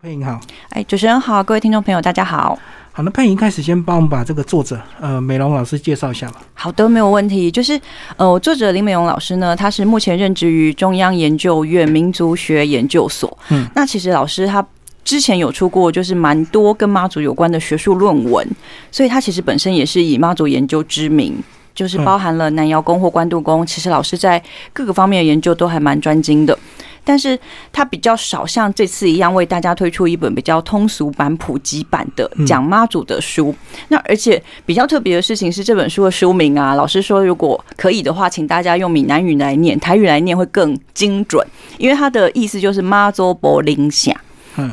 佩莹好，哎，主持人好，各位听众朋友，大家好。好，那佩莹开始先帮我们把这个作者呃美容老师介绍一下吧。好的，没有问题。就是呃，作者林美容老师呢，他是目前任职于中央研究院民族学研究所。嗯，那其实老师他之前有出过就是蛮多跟妈祖有关的学术论文，所以他其实本身也是以妈祖研究知名，就是包含了南瑶宫或关渡宫。其实老师在各个方面的研究都还蛮专精的。但是他比较少像这次一样为大家推出一本比较通俗版、普及版的讲妈祖的书。那而且比较特别的事情是，这本书的书名啊，老师说如果可以的话，请大家用闽南语来念，台语来念会更精准，因为它的意思就是妈祖伯灵霞。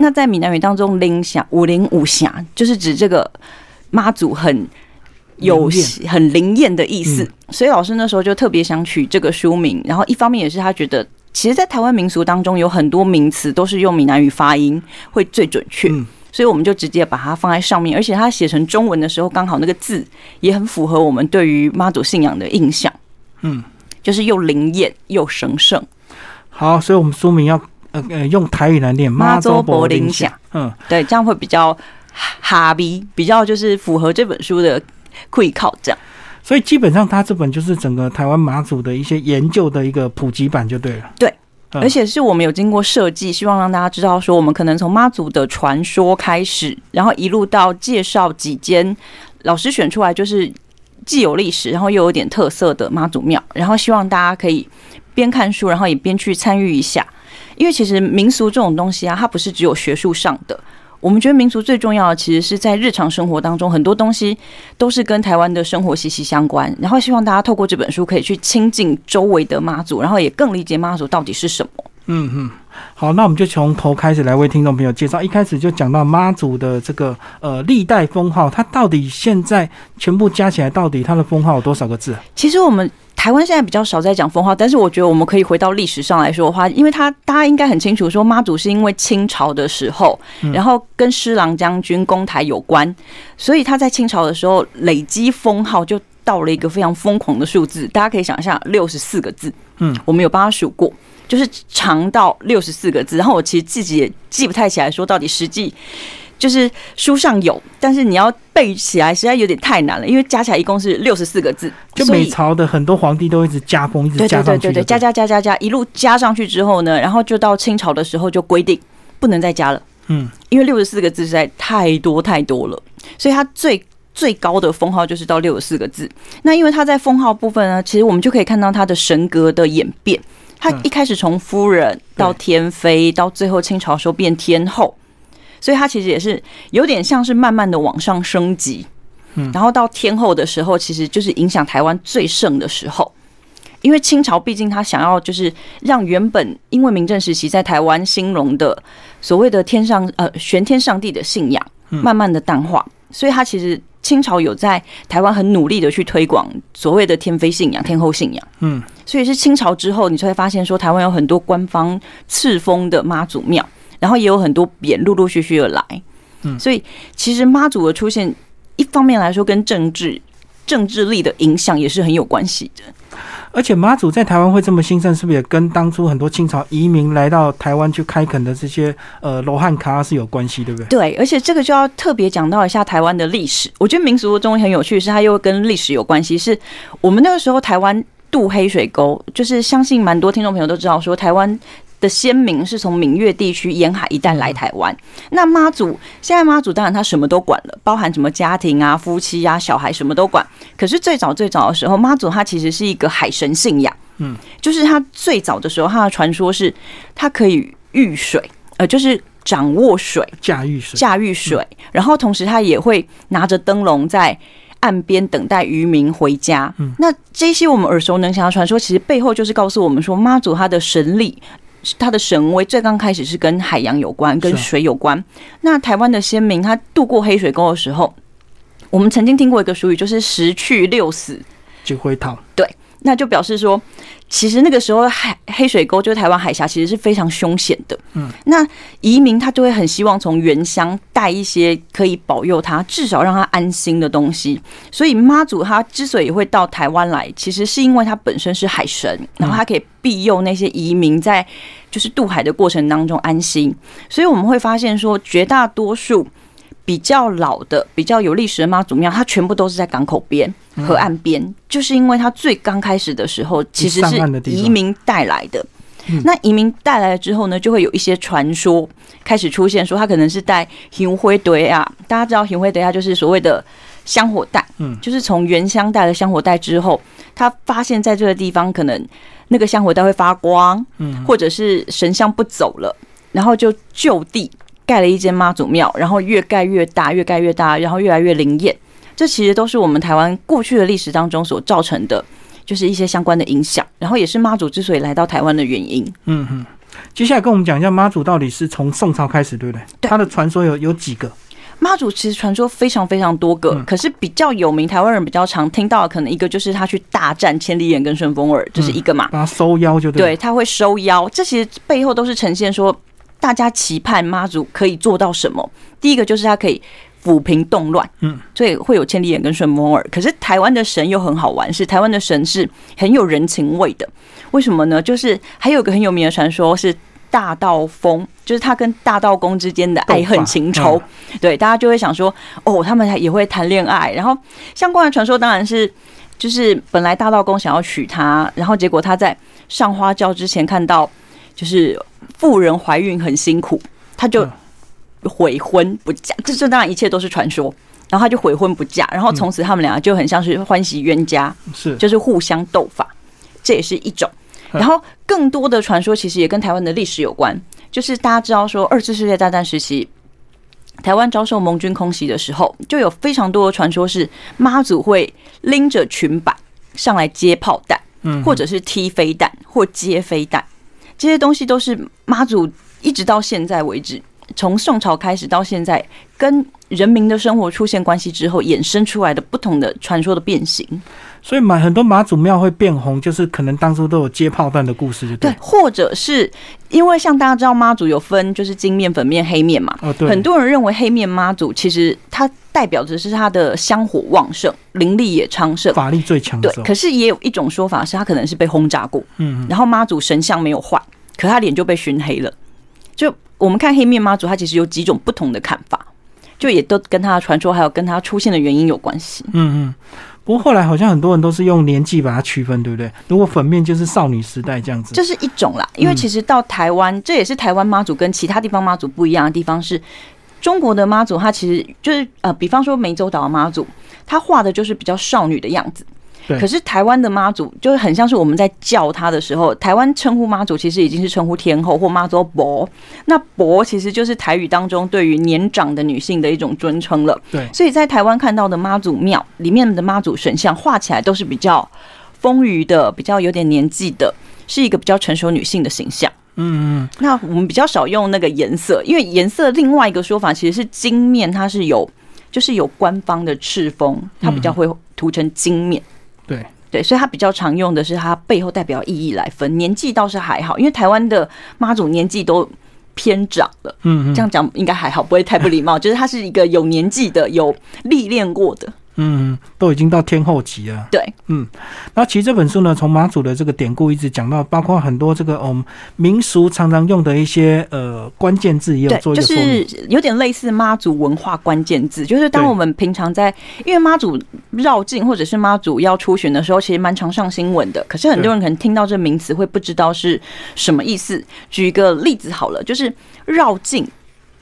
那在闽南语当中，灵霞五灵五霞就是指这个妈祖很有很灵验的意思。所以老师那时候就特别想取这个书名，然后一方面也是他觉得。其实，在台湾民俗当中，有很多名词都是用闽南语发音会最准确，所以我们就直接把它放在上面。而且，它写成中文的时候，刚好那个字也很符合我们对于妈祖信仰的印象。嗯，就是又灵验又神圣。好，所以我们书名要呃呃用台语来念妈祖柏林响。嗯，对，这样会比较哈比，比较就是符合这本书的会考这样。所以基本上，它这本就是整个台湾马祖的一些研究的一个普及版就对了。对，而且是我们有经过设计，希望让大家知道说，我们可能从妈祖的传说开始，然后一路到介绍几间老师选出来，就是既有历史，然后又有点特色的妈祖庙，然后希望大家可以边看书，然后也边去参与一下。因为其实民俗这种东西啊，它不是只有学术上的。我们觉得民族最重要的，其实是在日常生活当中，很多东西都是跟台湾的生活息息相关。然后希望大家透过这本书，可以去亲近周围的妈祖，然后也更理解妈祖到底是什么。嗯嗯，好，那我们就从头开始来为听众朋友介绍。一开始就讲到妈祖的这个呃历代封号，它到底现在全部加起来，到底它的封号有多少个字？其实我们。台湾现在比较少在讲封号，但是我觉得我们可以回到历史上来说的话，因为他大家应该很清楚，说妈祖是因为清朝的时候，然后跟施琅将军攻台有关，所以他在清朝的时候累积封号就到了一个非常疯狂的数字，大家可以想象六十四个字。嗯，我们有帮他数过，就是长到六十四个字。然后我其实自己也记不太起来，说到底实际。就是书上有，但是你要背起来实在有点太难了，因为加起来一共是六十四个字。就每朝的很多皇帝都一直加封，一直加上去。对对对对，加加加加加，一路加上去之后呢，然后就到清朝的时候就规定不能再加了。嗯，因为六十四个字实在太多太多了，所以它最最高的封号就是到六十四个字。那因为他在封号部分呢，其实我们就可以看到他的神格的演变。他一开始从夫人到天妃，到最后清朝时候变天后。所以他其实也是有点像是慢慢的往上升级，嗯，然后到天后的时候，其实就是影响台湾最盛的时候。因为清朝毕竟他想要就是让原本因为明正时期在台湾兴隆的所谓的天上呃玄天上帝的信仰，慢慢的淡化，所以他其实清朝有在台湾很努力的去推广所谓的天妃信仰、天后信仰，嗯，所以是清朝之后，你才会发现说台湾有很多官方赐封的妈祖庙。然后也有很多匾陆陆续续的来，嗯，所以其实妈祖的出现，一方面来说跟政治政治力的影响也是很有关系的。而且妈祖在台湾会这么兴盛，是不是也跟当初很多清朝移民来到台湾去开垦的这些呃罗汉卡是有关系，对不对？对，而且这个就要特别讲到一下台湾的历史。我觉得民俗中很有趣，是它又跟历史有关系。是我们那个时候台湾渡黑水沟，就是相信蛮多听众朋友都知道，说台湾。的先民是从闽粤地区沿海一带来台湾。那妈祖现在妈祖当然他什么都管了，包含什么家庭啊、夫妻啊、小孩什么都管。可是最早最早的时候，妈祖他其实是一个海神信仰。嗯，就是他最早的时候，他的传说是他可以御水，呃，就是掌握水、驾驭水、驾驭水。然后同时他也会拿着灯笼在岸边等待渔民回家。嗯，那这些我们耳熟能详的传说，其实背后就是告诉我们说，妈祖他的神力。他的神威最刚开始是跟海洋有关，跟水有关。那台湾的先民他渡过黑水沟的时候，我们曾经听过一个俗语，就是“十去六死就会逃”。对，那就表示说，其实那个时候海黑水沟就是台湾海峡，其实是非常凶险的。嗯，那移民他就会很希望从原乡带一些可以保佑他，至少让他安心的东西。所以妈祖他之所以会到台湾来，其实是因为他本身是海神，然后他可以庇佑那些移民在就是渡海的过程当中安心。所以我们会发现说，绝大多数。比较老的、比较有历史的妈祖庙，它全部都是在港口边、河岸边，就是因为它最刚开始的时候其实是移民带来的。那移民带来了之后呢，就会有一些传说开始出现，说它可能是带行灰堆啊。大家知道行灰堆啊，就是所谓的香火袋，嗯，就是从原乡带了香火袋之后，他发现在这个地方可能那个香火袋会发光，嗯，或者是神像不走了，然后就就地。盖了一间妈祖庙，然后越盖越大，越盖越大，然后越来越灵验。这其实都是我们台湾过去的历史当中所造成的，就是一些相关的影响，然后也是妈祖之所以来到台湾的原因。嗯哼，接下来跟我们讲一下妈祖到底是从宋朝开始，对不对？对他的传说有有几个？妈祖其实传说非常非常多个，可是比较有名，台湾人比较常听到的，可能一个就是他去大战千里眼跟顺风耳，这是一个嘛？他收妖就对，他会收妖，这其实背后都是呈现说。大家期盼妈祖可以做到什么？第一个就是他可以抚平动乱，嗯，所以会有千里眼跟顺风耳。可是台湾的神又很好玩，是台湾的神是很有人情味的。为什么呢？就是还有一个很有名的传说，是大道风，就是他跟大道公之间的爱恨情仇。对，大家就会想说，哦，他们也会谈恋爱。然后相关的传说当然是，就是本来大道公想要娶她，然后结果他在上花轿之前看到，就是。妇人怀孕很辛苦，他就悔婚不嫁。这这当然一切都是传说。然后他就悔婚不嫁，然后从此他们两个就很像是欢喜冤家，是就是互相斗法，这也是一种。然后更多的传说其实也跟台湾的历史有关，就是大家知道说二次世界大战时期，台湾遭受盟军空袭的时候，就有非常多的传说是妈祖会拎着裙摆上来接炮弹，嗯，或者是踢飞弹或接飞弹。这些东西都是妈祖一直到现在为止，从宋朝开始到现在，跟人民的生活出现关系之后，衍生出来的不同的传说的变形。所以，买很多妈祖庙会变红，就是可能当初都有接炮弹的故事，就对。或者是因为像大家知道妈祖有分，就是金面、粉面、黑面嘛。哦，对。很多人认为黑面妈祖其实它代表着是它的香火旺盛，灵力也昌盛，法力最强。对。可是也有一种说法是，它可能是被轰炸过。嗯。然后妈祖神像没有坏，可他脸就被熏黑了。就我们看黑面妈祖，它其实有几种不同的看法，就也都跟他的传说还有跟他出现的原因有关系。嗯嗯。不过后来好像很多人都是用年纪把它区分，对不对？如果粉面就是少女时代这样子，这是一种啦。因为其实到台湾，这也是台湾妈祖跟其他地方妈祖不一样的地方，是中国的妈祖，她其实就是呃，比方说湄洲岛的妈祖，她画的就是比较少女的样子。可是台湾的妈祖就是很像是我们在叫他的时候，台湾称呼妈祖其实已经是称呼天后或妈祖伯。那伯其实就是台语当中对于年长的女性的一种尊称了。对，所以在台湾看到的妈祖庙里面的妈祖神像画起来都是比较丰腴的，比较有点年纪的，是一个比较成熟女性的形象。嗯嗯。那我们比较少用那个颜色，因为颜色另外一个说法其实是金面，它是有就是有官方的赤峰，它比较会涂成金面。对对，所以它比较常用的是它背后代表意义来分年纪倒是还好，因为台湾的妈祖年纪都偏长了，嗯，这样讲应该还好，不会太不礼貌，就是他是一个有年纪的、有历练过的。嗯，都已经到天后级了。对，嗯，那其实这本书呢，从马祖的这个典故一直讲到，包括很多这个嗯民俗常常用的一些呃关键字，也有做一个就是有点类似妈祖文化关键字，就是当我们平常在因为妈祖绕境或者是妈祖要出巡的时候，其实蛮常上新闻的。可是很多人可能听到这名词会不知道是什么意思。举一个例子好了，就是绕境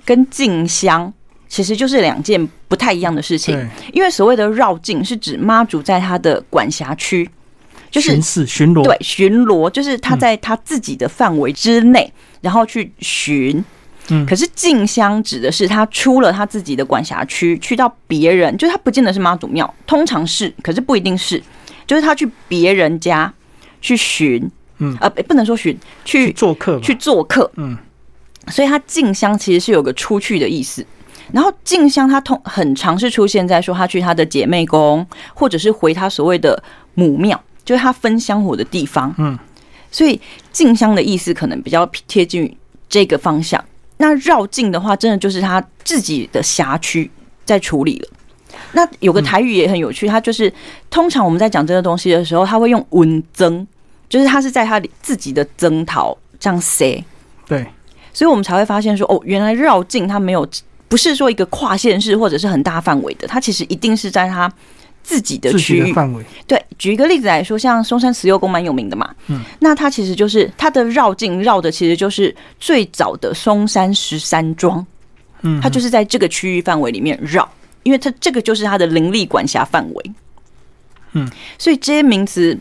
跟进香。其实就是两件不太一样的事情，因为所谓的绕境是指妈祖在他的管辖区，就是巡视巡逻，对，巡逻就是他在他自己的范围之内，然后去巡。嗯，可是进香指的是他出了他自己的管辖区，去到别人，就是他不见得是妈祖庙，通常是，可是不一定是，就是他去别人家去巡，嗯，呃，不能说巡，去做客，去做客，嗯，所以他进香其实是有个出去的意思。然后静香他通很常是出现在说她去她的姐妹宫，或者是回她所谓的母庙，就是她分香火的地方。嗯，所以静香的意思可能比较贴近于这个方向。那绕境的话，真的就是他自己的辖区在处理了。那有个台语也很有趣，它就是通常我们在讲这个东西的时候，他会用文增，就是他是在他自己的征讨这样写。对，所以我们才会发现说，哦，原来绕境它没有不是说一个跨县市或者是很大范围的，它其实一定是在它自己的区域范围。对，举一个例子来说，像松山慈幼宫蛮有名的嘛，嗯，那它其实就是它的绕境绕的其实就是最早的松山十三庄，嗯，它就是在这个区域范围里面绕。因为它这个就是它的灵力管辖范围，嗯，所以这些名词，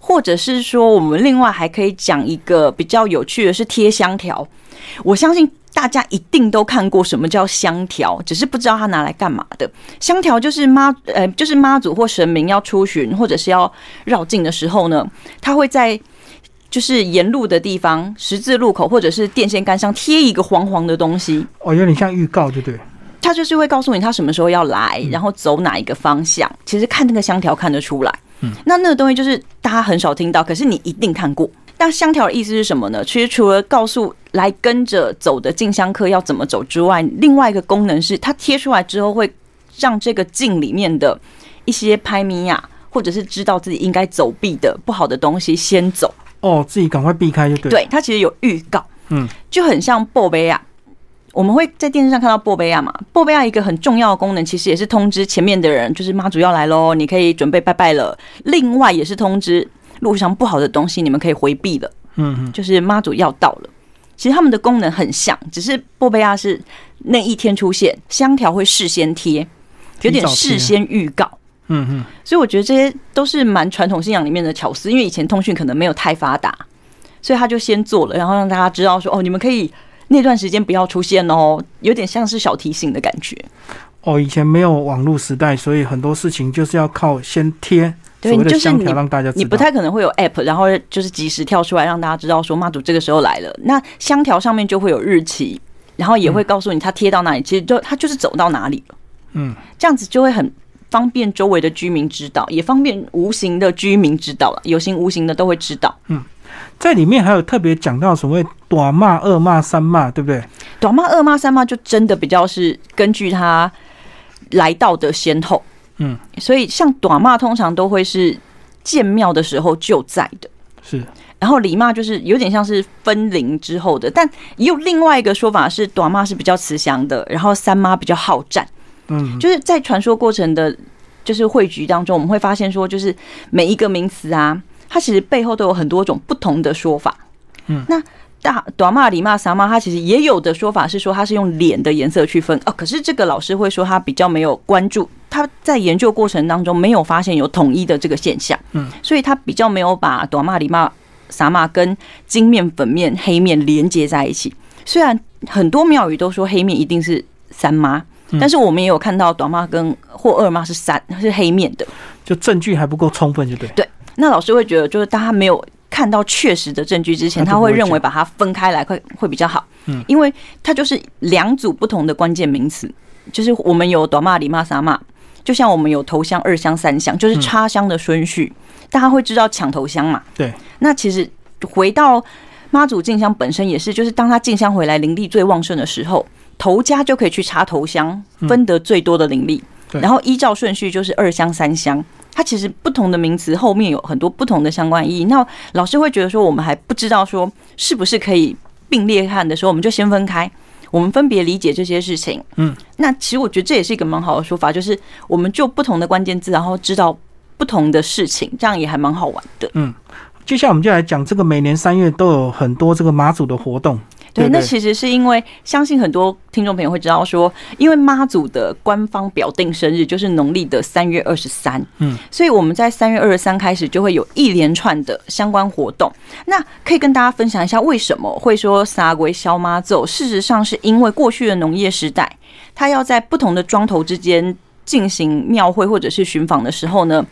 或者是说，我们另外还可以讲一个比较有趣的是贴香条。我相信大家一定都看过什么叫香条，只是不知道它拿来干嘛的。香条就是妈，呃，就是妈祖或神明要出巡或者是要绕境的时候呢，他会在就是沿路的地方、十字路口或者是电线杆上贴一个黄黄的东西。哦，有点像预告，对不对？他就是会告诉你他什么时候要来，然后走哪一个方向。其实看那个香条看得出来。嗯，那那个东西就是大家很少听到，可是你一定看过。但香条的意思是什么呢？其实除了告诉来跟着走的进香客要怎么走之外，另外一个功能是它贴出来之后会让这个镜里面的一些拍米呀，或者是知道自己应该走避的不好的东西先走。哦，自己赶快避开就对。对，它其实有预告。嗯，就很像波贝亚。我们会在电视上看到波贝亚嘛？波贝亚一个很重要的功能，其实也是通知前面的人，就是妈祖要来喽，你可以准备拜拜了。另外也是通知路上不好的东西，你们可以回避了。嗯，就是妈祖要到了。其实他们的功能很像，只是波贝亚是那一天出现，香条会事先贴，有点事先预告。嗯嗯，所以我觉得这些都是蛮传统信仰里面的巧思，因为以前通讯可能没有太发达，所以他就先做了，然后让大家知道说，哦，你们可以。那段时间不要出现哦，有点像是小提醒的感觉。哦，以前没有网络时代，所以很多事情就是要靠先贴所谓的香条让大家知道。你不太可能会有 app，然后就是及时跳出来让大家知道说妈祖这个时候来了。那香条上面就会有日期，然后也会告诉你它贴到哪里，其实就它就是走到哪里了。嗯，这样子就会很方便周围的居民知道，也方便无形的居民知道了，有形无形的都会知道。嗯。在里面还有特别讲到所谓短骂、二骂、三骂，对不对？短骂、二骂、三骂就真的比较是根据他来到的先后，嗯，所以像短骂通常都会是建庙的时候就在的，是。然后礼骂就是有点像是分灵之后的，但也有另外一个说法是短骂是比较慈祥的，然后三妈比较好战，嗯，就是在传说过程的，就是汇聚当中，我们会发现说，就是每一个名词啊。它其实背后都有很多种不同的说法。嗯，那大短骂、里骂、撒骂，他其实也有的说法是说他是用脸的颜色区分哦。可是这个老师会说他比较没有关注，他在研究过程当中没有发现有统一的这个现象。嗯，所以他比较没有把短骂、里骂、撒骂跟金面、粉面、黑面连接在一起。虽然很多庙宇都说黑面一定是三妈，但是我们也有看到短骂跟或二妈是三是黑面的，就证据还不够充分，就对。对。那老师会觉得，就是当他没有看到确实的证据之前，他会认为把它分开来会会比较好。嗯，因为它就是两组不同的关键名词，就是我们有短骂、里骂、撒骂，就像我们有头香、二香、三香，就是插香的顺序，大家会知道抢头香嘛？对。那其实回到妈祖进香本身也是，就是当他进香回来灵力最旺盛的时候，头家就可以去插头香，分得最多的灵力。然后依照顺序就是二香、三香。它其实不同的名词后面有很多不同的相关意义。那老师会觉得说，我们还不知道说是不是可以并列看的时候，我们就先分开，我们分别理解这些事情。嗯，那其实我觉得这也是一个蛮好的说法，就是我们就不同的关键字，然后知道不同的事情，这样也还蛮好玩的。嗯，接下来我们就来讲这个每年三月都有很多这个马祖的活动。对，那其实是因为相信很多听众朋友会知道说，因为妈祖的官方表定生日就是农历的三月二十三，嗯，所以我们在三月二十三开始就会有一连串的相关活动。那可以跟大家分享一下为什么会说撒鬼消妈祖？事实上是因为过去的农业时代，它要在不同的庄头之间进行庙会或者是巡访的时候呢，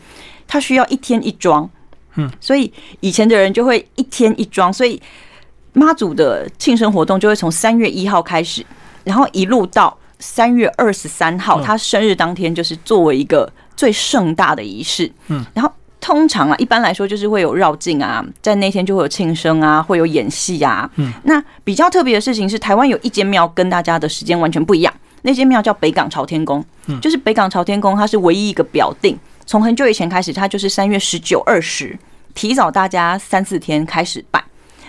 它需要一天一庄，嗯，所以以前的人就会一天一庄，所以。妈祖的庆生活动就会从三月一号开始，然后一路到三月二十三号，他生日当天就是作为一个最盛大的仪式。嗯，然后通常啊，一般来说就是会有绕境啊，在那天就会有庆生啊，会有演戏啊。嗯，那比较特别的事情是，台湾有一间庙跟大家的时间完全不一样，那间庙叫北港朝天宫。嗯，就是北港朝天宫，它是唯一一个表定，从很久以前开始，它就是三月十九、二十，提早大家三四天开始办。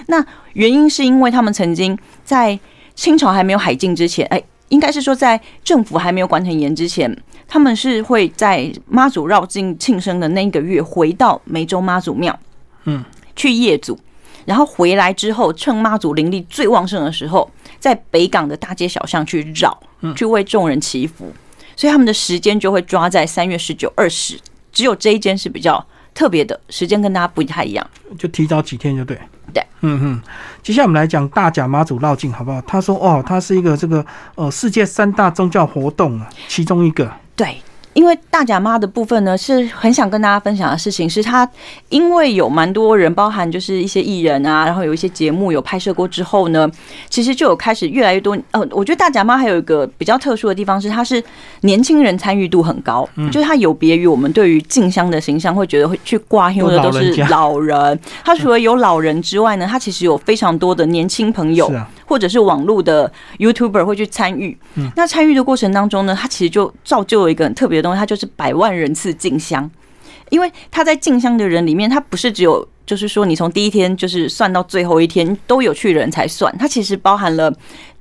那原因是因为他们曾经在清朝还没有海禁之前，哎，应该是说在政府还没有管很严之前。他们是会在妈祖绕境庆生的那一个月回到梅州妈祖庙，嗯，去谒祖，然后回来之后，趁妈祖灵力最旺盛的时候，在北港的大街小巷去绕，去为众人祈福，所以他们的时间就会抓在三月十九、二十，只有这一间是比较特别的时间，跟大家不太一样，就提早几天就对，对，嗯嗯。接下来我们来讲大甲妈祖绕境好不好？他说哦，它是一个这个呃世界三大宗教活动啊，其中一个。对。因为大甲妈的部分呢，是很想跟大家分享的事情，是她因为有蛮多人，包含就是一些艺人啊，然后有一些节目有拍摄过之后呢，其实就有开始越来越多。呃，我觉得大甲妈还有一个比较特殊的地方是，它是年轻人参与度很高，就是它有别于我们对于静香的形象，会觉得会去挂因的都是老人。她除了有老人之外呢，她其实有非常多的年轻朋友。或者是网络的 YouTuber 会去参与，那参与的过程当中呢，它其实就造就了一个很特别的东西，它就是百万人次进香。因为他在进香的人里面，他不是只有就是说你从第一天就是算到最后一天都有去人才算，它其实包含了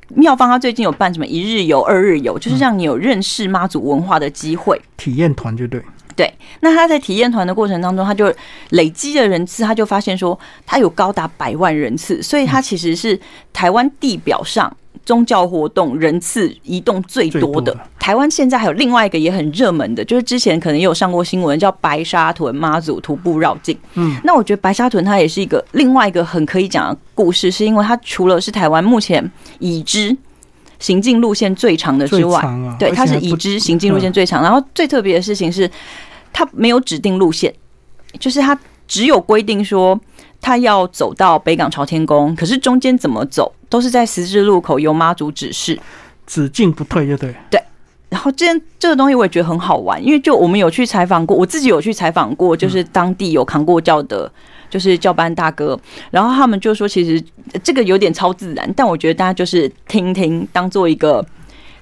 妙方，他最近有办什么一日游、二日游，就是让你有认识妈祖文化的机会，体验团就对。对，那他在体验团的过程当中，他就累积的人次，他就发现说，他有高达百万人次，所以他其实是台湾地表上宗教活动人次移动最多的。台湾现在还有另外一个也很热门的，就是之前可能也有上过新闻，叫白沙屯妈祖徒步绕境。嗯，那我觉得白沙屯它也是一个另外一个很可以讲的故事，是因为它除了是台湾目前已知行进路线最长的之外，对，它是已知行进路线最长。然后最特别的事情是。它没有指定路线，就是他只有规定说他要走到北港朝天宫，可是中间怎么走都是在十字路口由妈祖指示，只进不退，就对。对。然后这这个东西我也觉得很好玩，因为就我们有去采访过，我自己有去采访过，就是当地有扛过教的，就是教班大哥，然后他们就说，其实这个有点超自然，但我觉得大家就是听听，当做一个。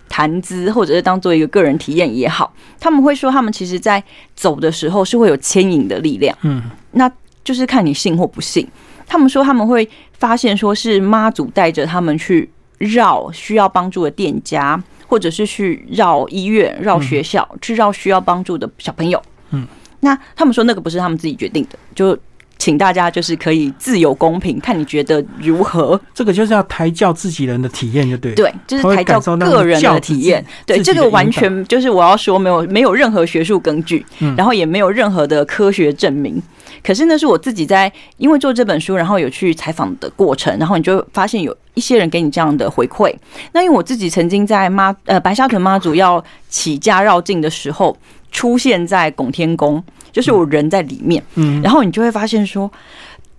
谈资，或者是当做一个个人体验也好，他们会说，他们其实在走的时候是会有牵引的力量，嗯，那就是看你信或不信。他们说他们会发现，说是妈祖带着他们去绕需要帮助的店家，或者是去绕医院、绕学校，去绕需要帮助的小朋友，嗯，那他们说那个不是他们自己决定的，就。请大家就是可以自由公平，看你觉得如何？这个就是要抬教自己人的体验，就对。对，就是抬教个人的体验。对，这个完全就是我要说，没有没有任何学术根据，然后也没有任何的科学证明。可是那是我自己在因为做这本书，然后有去采访的过程，然后你就发现有一些人给你这样的回馈。那因为我自己曾经在妈呃白沙屯妈祖要起家绕境的时候，出现在拱天宫。就是我人在里面，嗯，然后你就会发现说，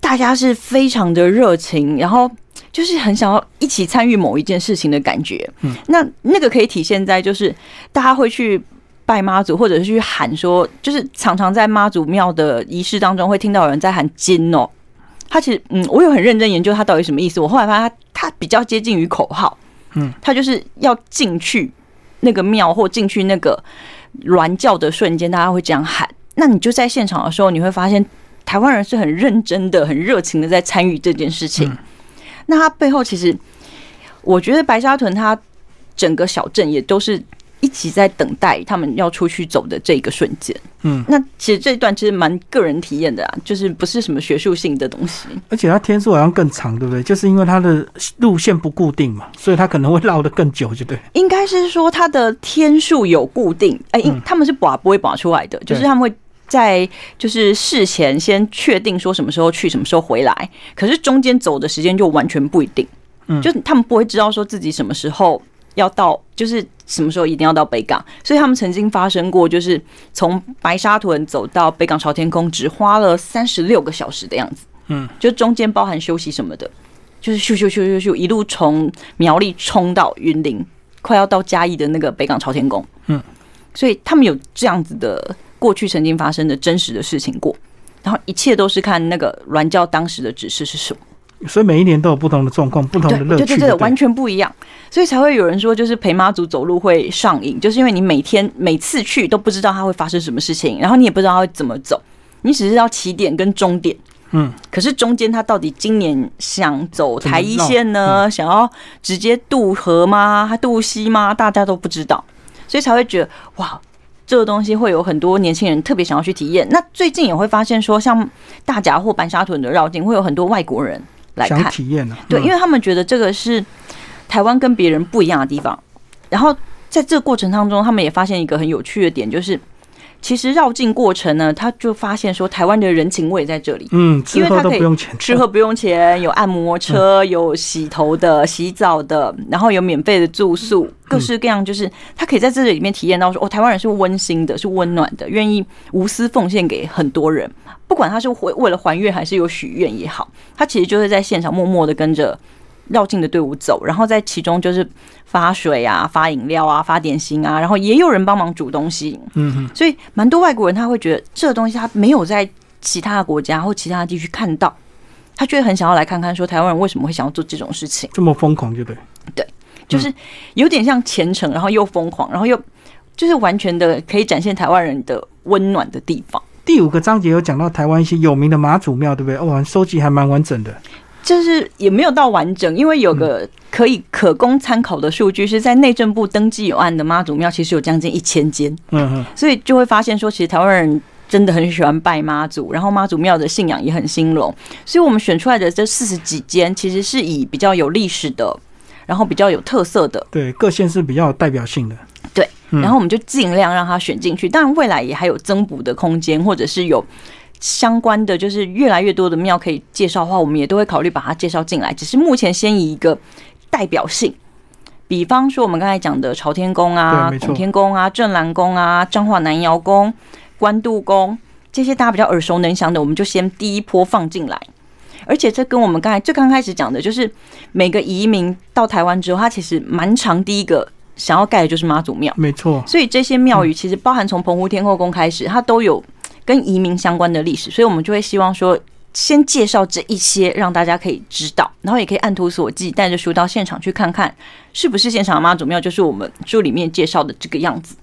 大家是非常的热情，然后就是很想要一起参与某一件事情的感觉，嗯，那那个可以体现在就是大家会去拜妈祖，或者是去喊说，就是常常在妈祖庙的仪式当中会听到有人在喊金哦，他其实嗯，我有很认真研究他到底什么意思，我后来发现他他比较接近于口号，嗯，他就是要进去那个庙或进去那个銮教的瞬间，大家会这样喊。那你就在现场的时候，你会发现台湾人是很认真的、很热情的在参与这件事情。那他背后其实，我觉得白沙屯它整个小镇也都是一起在等待他们要出去走的这个瞬间。嗯，那其实这一段其实蛮个人体验的啊，就是不是什么学术性的东西。而且它天数好像更长，对不对？就是因为它的路线不固定嘛，所以它可能会绕的更久，就对？应该是说它的天数有固定，哎，他们是把不会把出来的，就是他们会。在就是事前先确定说什么时候去，什么时候回来，可是中间走的时间就完全不一定。嗯，就他们不会知道说自己什么时候要到，就是什么时候一定要到北港。所以他们曾经发生过，就是从白沙屯走到北港朝天宫，只花了三十六个小时的样子。嗯，就中间包含休息什么的，就是咻咻咻咻咻一路从苗栗冲到云林，快要到嘉义的那个北港朝天宫。嗯，所以他们有这样子的。过去曾经发生的真实的事情过，然后一切都是看那个銮教当时的指示是什么。所以每一年都有不同的状况，不同的乐趣，对对对，完全不一样。所以才会有人说，就是陪妈祖走路会上瘾，就是因为你每天每次去都不知道它会发生什么事情，然后你也不知道它会怎么走，你只知道起点跟终点。嗯，可是中间他到底今年想走台一线呢？想要直接渡河吗？还渡溪吗？大家都不知道，所以才会觉得哇，这个东西会有很多年轻人特别想要去体验。那最近也会发现说，像大甲或白沙屯的绕境，会有很多外国人。来看体验呢？对，因为他们觉得这个是台湾跟别人不一样的地方。然后在这个过程当中，他们也发现一个很有趣的点，就是其实绕境过程呢，他就发现说台湾的人情味在这里。嗯，吃喝都不用钱，吃喝不用钱，有按摩车，有洗头的、洗澡的，然后有免费的住宿，各式各样，就是他可以在这里面体验到说，哦，台湾人是温馨的，是温暖的，愿意无私奉献给很多人。不管他是为为了还愿还是有许愿也好，他其实就是在现场默默的跟着绕境的队伍走，然后在其中就是发水啊、发饮料啊、发点心啊，然后也有人帮忙煮东西。嗯哼，所以蛮多外国人他会觉得这个东西他没有在其他的国家或其他的地区看到，他就会很想要来看看，说台湾人为什么会想要做这种事情，这么疯狂，对不对？对，就是有点像虔诚，然后又疯狂，然后又就是完全的可以展现台湾人的温暖的地方。第五个章节有讲到台湾一些有名的妈祖庙，对不对？哦，收集还蛮完整的。就是也没有到完整，因为有个可以可供参考的数据，是在内政部登记有案的妈祖庙，其实有将近一千间。嗯嗯。所以就会发现说，其实台湾人真的很喜欢拜妈祖，然后妈祖庙的信仰也很兴隆。所以我们选出来的这四十几间，其实是以比较有历史的，然后比较有特色的。对，各县是比较有代表性的。对。然后我们就尽量让他选进去，当然未来也还有增补的空间，或者是有相关的，就是越来越多的庙可以介绍的话，我们也都会考虑把它介绍进来。只是目前先以一个代表性，比方说我们刚才讲的朝天宫啊、孔天宫啊、镇澜宫啊、彰化南窑宫、关渡宫这些大家比较耳熟能详的，我们就先第一波放进来。而且这跟我们刚才最刚开始讲的，就是每个移民到台湾之后，他其实蛮长第一个。想要盖的就是妈祖庙，没错。所以这些庙宇其实包含从澎湖天后宫开始，它都有跟移民相关的历史。所以我们就会希望说，先介绍这一些，让大家可以知道，然后也可以按图索骥，带着书到现场去看看，是不是现场的妈祖庙就是我们书里面介绍的这个样子。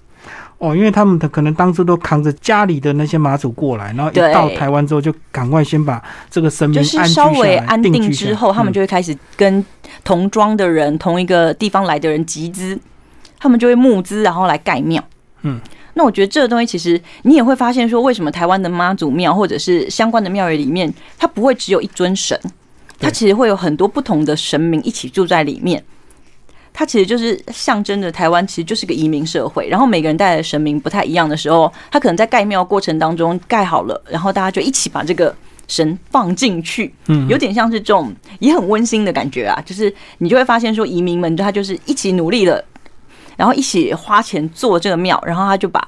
哦，因为他们的可能当初都扛着家里的那些妈祖过来，然后一到台湾之后，就赶快先把这个生命就是稍微安定之后，他们就会开始跟同庄的人、同一个地方来的人集资。他们就会募资，然后来盖庙。嗯，那我觉得这个东西其实你也会发现，说为什么台湾的妈祖庙或者是相关的庙宇里面，它不会只有一尊神，它其实会有很多不同的神明一起住在里面。它其实就是象征着台湾其实就是个移民社会，然后每个人带来的神明不太一样的时候，他可能在盖庙过程当中盖好了，然后大家就一起把这个神放进去。嗯，有点像是这种也很温馨的感觉啊，就是你就会发现说移民们他就是一起努力了。然后一起花钱做这个庙，然后他就把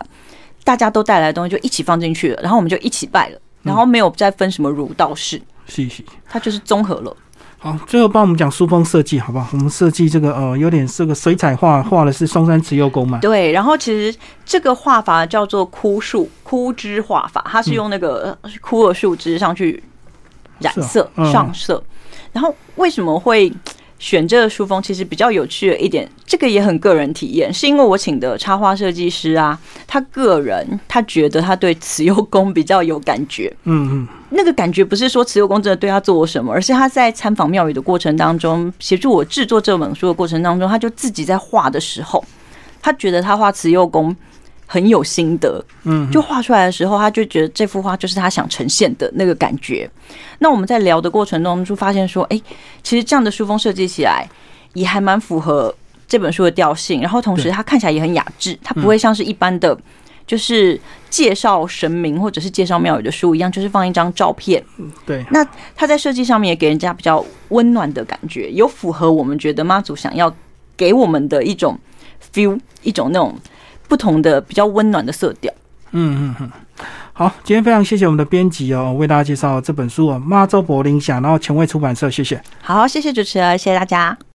大家都带来的东西就一起放进去了，然后我们就一起拜了，然后没有再分什么儒道士，谢谢。它就是综合了。好，最后帮我们讲书风设计好不好？我们设计这个呃，有点这个水彩画，画的是松山慈幼宫嘛。对，然后其实这个画法叫做枯树枯枝画法，它是用那个枯的树枝上去染色上色，然后为什么会？选这个书风其实比较有趣的一点，这个也很个人体验，是因为我请的插画设计师啊，他个人他觉得他对慈幼宫比较有感觉，嗯嗯，那个感觉不是说慈幼宫真的对他做了什么，而是他在参访庙宇的过程当中，协助我制作这本书的过程当中，他就自己在画的时候，他觉得他画慈幼宫。很有心得，嗯，就画出来的时候，他就觉得这幅画就是他想呈现的那个感觉。那我们在聊的过程中，就发现说，哎，其实这样的书风设计起来也还蛮符合这本书的调性。然后同时，它看起来也很雅致，它不会像是一般的，就是介绍神明或者是介绍庙宇的书一样，就是放一张照片。对。那它在设计上面也给人家比较温暖的感觉，有符合我们觉得妈祖想要给我们的一种 feel，一种那种。不同的比较温暖的色调。嗯嗯嗯，好，今天非常谢谢我们的编辑哦，为大家介绍这本书哦，《妈周柏林想》，然后前卫出版社，谢谢。好，谢谢主持人，谢谢大家。